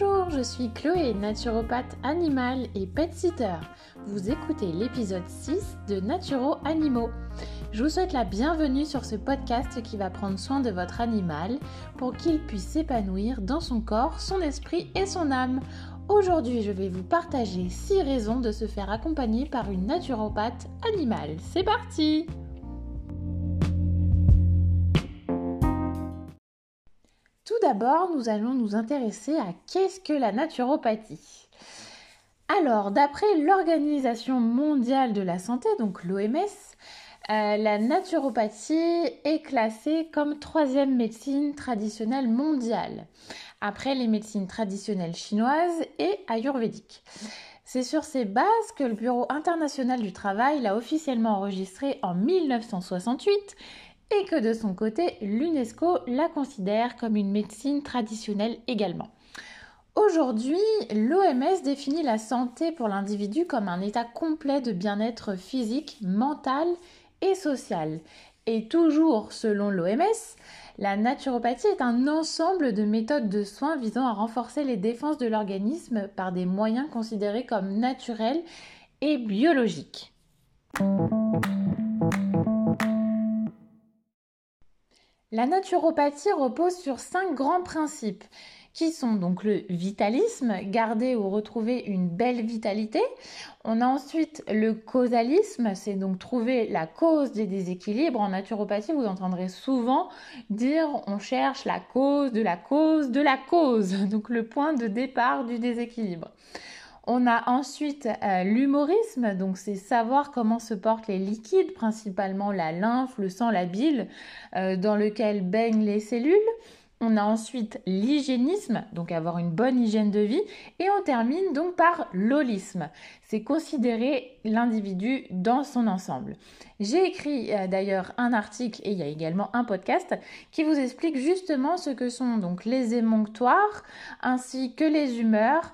Bonjour, je suis Chloé, naturopathe animale et pet sitter. Vous écoutez l'épisode 6 de Naturo Animaux. Je vous souhaite la bienvenue sur ce podcast qui va prendre soin de votre animal pour qu'il puisse s'épanouir dans son corps, son esprit et son âme. Aujourd'hui, je vais vous partager 6 raisons de se faire accompagner par une naturopathe animale. C'est parti! D'abord, nous allons nous intéresser à qu'est-ce que la naturopathie. Alors, d'après l'Organisation mondiale de la santé, donc l'OMS, euh, la naturopathie est classée comme troisième médecine traditionnelle mondiale, après les médecines traditionnelles chinoises et ayurvédiques. C'est sur ces bases que le Bureau international du travail l'a officiellement enregistré en 1968 et que de son côté, l'UNESCO la considère comme une médecine traditionnelle également. Aujourd'hui, l'OMS définit la santé pour l'individu comme un état complet de bien-être physique, mental et social. Et toujours selon l'OMS, la naturopathie est un ensemble de méthodes de soins visant à renforcer les défenses de l'organisme par des moyens considérés comme naturels et biologiques. La naturopathie repose sur cinq grands principes qui sont donc le vitalisme, garder ou retrouver une belle vitalité. On a ensuite le causalisme, c'est donc trouver la cause des déséquilibres. En naturopathie, vous entendrez souvent dire on cherche la cause de la cause de la cause, donc le point de départ du déséquilibre. On a ensuite euh, l'humorisme, donc c'est savoir comment se portent les liquides, principalement la lymphe, le sang, la bile, euh, dans lequel baignent les cellules. On a ensuite l'hygiénisme, donc avoir une bonne hygiène de vie. Et on termine donc par l'holisme. C'est considérer l'individu dans son ensemble. J'ai écrit euh, d'ailleurs un article et il y a également un podcast qui vous explique justement ce que sont donc les émonctoires ainsi que les humeurs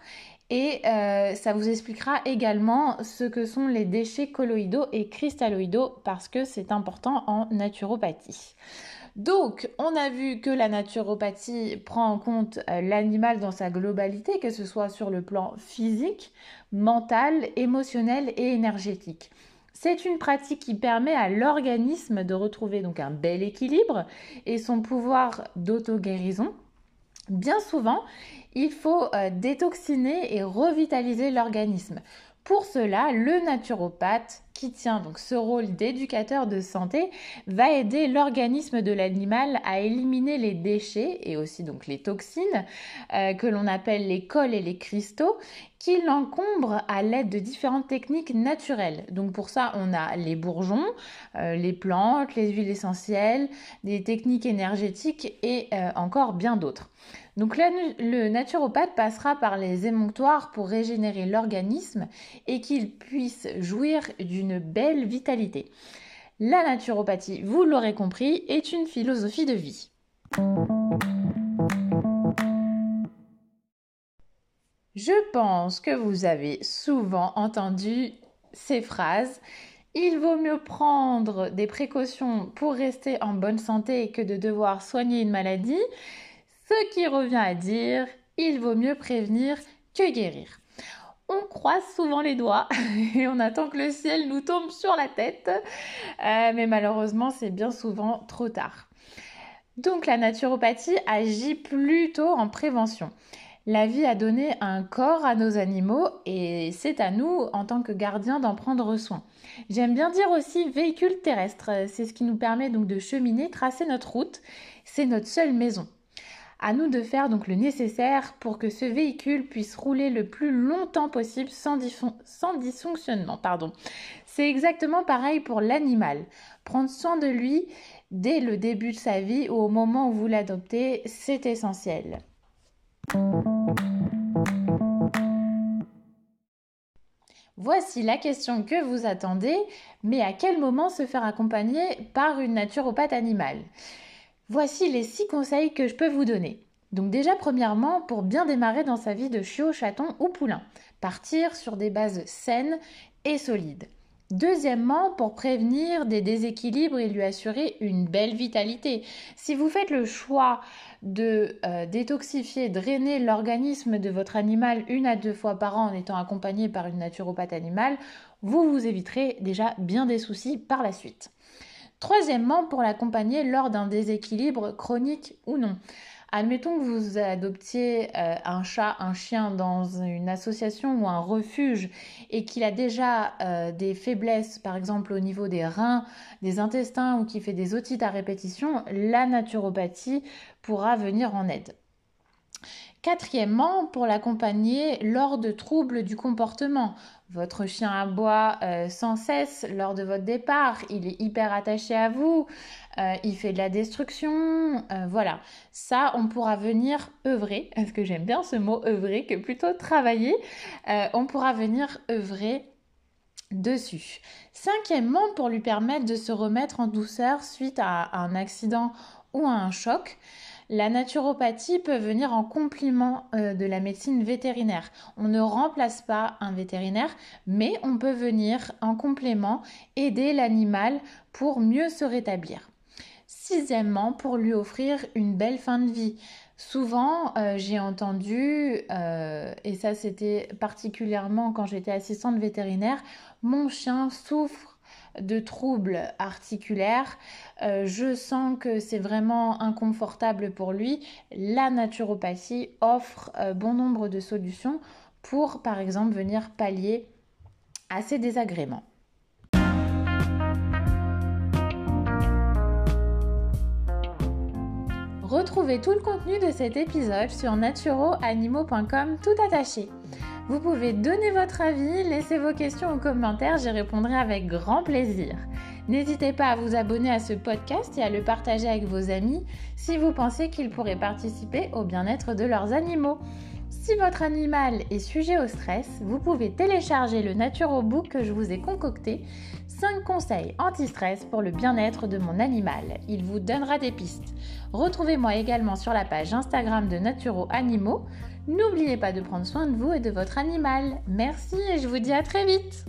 et euh, ça vous expliquera également ce que sont les déchets colloïdaux et cristalloïdaux parce que c'est important en naturopathie. Donc, on a vu que la naturopathie prend en compte euh, l'animal dans sa globalité, que ce soit sur le plan physique, mental, émotionnel et énergétique. C'est une pratique qui permet à l'organisme de retrouver donc un bel équilibre et son pouvoir d'auto-guérison Bien souvent, il faut euh, détoxiner et revitaliser l'organisme. Pour cela, le naturopathe, qui tient donc ce rôle d'éducateur de santé, va aider l'organisme de l'animal à éliminer les déchets et aussi donc les toxines euh, que l'on appelle les cols et les cristaux qui l'encombrent à l'aide de différentes techniques naturelles. Donc pour ça, on a les bourgeons, euh, les plantes, les huiles essentielles, des techniques énergétiques et encore bien d'autres. Donc le naturopathe passera par les émonctoires pour régénérer l'organisme et qu'il puisse jouir d'une belle vitalité. La naturopathie, vous l'aurez compris, est une philosophie de vie. Je pense que vous avez souvent entendu ces phrases. Il vaut mieux prendre des précautions pour rester en bonne santé que de devoir soigner une maladie. Ce qui revient à dire, il vaut mieux prévenir que guérir. On croise souvent les doigts et on attend que le ciel nous tombe sur la tête, euh, mais malheureusement c'est bien souvent trop tard. Donc la naturopathie agit plutôt en prévention. La vie a donné un corps à nos animaux et c'est à nous, en tant que gardiens, d'en prendre soin. J'aime bien dire aussi véhicule terrestre. C'est ce qui nous permet donc de cheminer, tracer notre route. C'est notre seule maison. À nous de faire donc le nécessaire pour que ce véhicule puisse rouler le plus longtemps possible sans, dysfonctionnement. C'est exactement pareil pour l'animal. Prendre soin de lui dès le début de sa vie ou au moment où vous l'adoptez, c'est essentiel. Voici la question que vous attendez, mais à quel moment se faire accompagner par une naturopathe animale? Voici les six conseils que je peux vous donner. Donc déjà, premièrement, pour bien démarrer dans sa vie de chiot, chaton ou poulain, partir sur des bases saines et solides. Deuxièmement, pour prévenir des déséquilibres et lui assurer une belle vitalité. Si vous faites le choix de euh, détoxifier, drainer l'organisme de votre animal une à deux fois par an en étant accompagné par une naturopathe animale, vous vous éviterez déjà bien des soucis par la suite. Troisièmement, pour l'accompagner lors d'un déséquilibre chronique ou non. Admettons que vous adoptiez euh, un chat, un chien dans une association ou un refuge et qu'il a déjà euh, des faiblesses, par exemple au niveau des reins, des intestins ou qui fait des otites à répétition, la naturopathie pourra venir en aide. Quatrièmement, pour l'accompagner lors de troubles du comportement. Votre chien aboie euh, sans cesse lors de votre départ, il est hyper attaché à vous, euh, il fait de la destruction, euh, voilà. Ça, on pourra venir œuvrer, parce que j'aime bien ce mot œuvrer que plutôt travailler, on pourra venir œuvrer dessus. Cinquièmement, pour lui permettre de se remettre en douceur suite à un accident ou à un choc. La naturopathie peut venir en complément euh, de la médecine vétérinaire. On ne remplace pas un vétérinaire, mais on peut venir en complément aider l'animal pour mieux se rétablir. Sixièmement, pour lui offrir une belle fin de vie. Souvent, euh, j'ai entendu, euh, et ça c'était particulièrement quand j'étais assistante vétérinaire, mon chien souffre de troubles articulaires, euh, je sens que c'est vraiment inconfortable pour lui, la naturopathie offre euh, bon nombre de solutions pour, par exemple, venir pallier à ces désagréments. Retrouvez tout le contenu de cet épisode sur naturoanimaux.com tout attaché. Vous pouvez donner votre avis, laisser vos questions en commentaire, j'y répondrai avec grand plaisir. N'hésitez pas à vous abonner à ce podcast et à le partager avec vos amis si vous pensez qu'ils pourraient participer au bien-être de leurs animaux. Si votre animal est sujet au stress, vous pouvez télécharger le Naturobook que je vous ai concocté 5 conseils anti-stress pour le bien-être de mon animal. Il vous donnera des pistes. Retrouvez-moi également sur la page Instagram de Naturo Animaux. N'oubliez pas de prendre soin de vous et de votre animal. Merci et je vous dis à très vite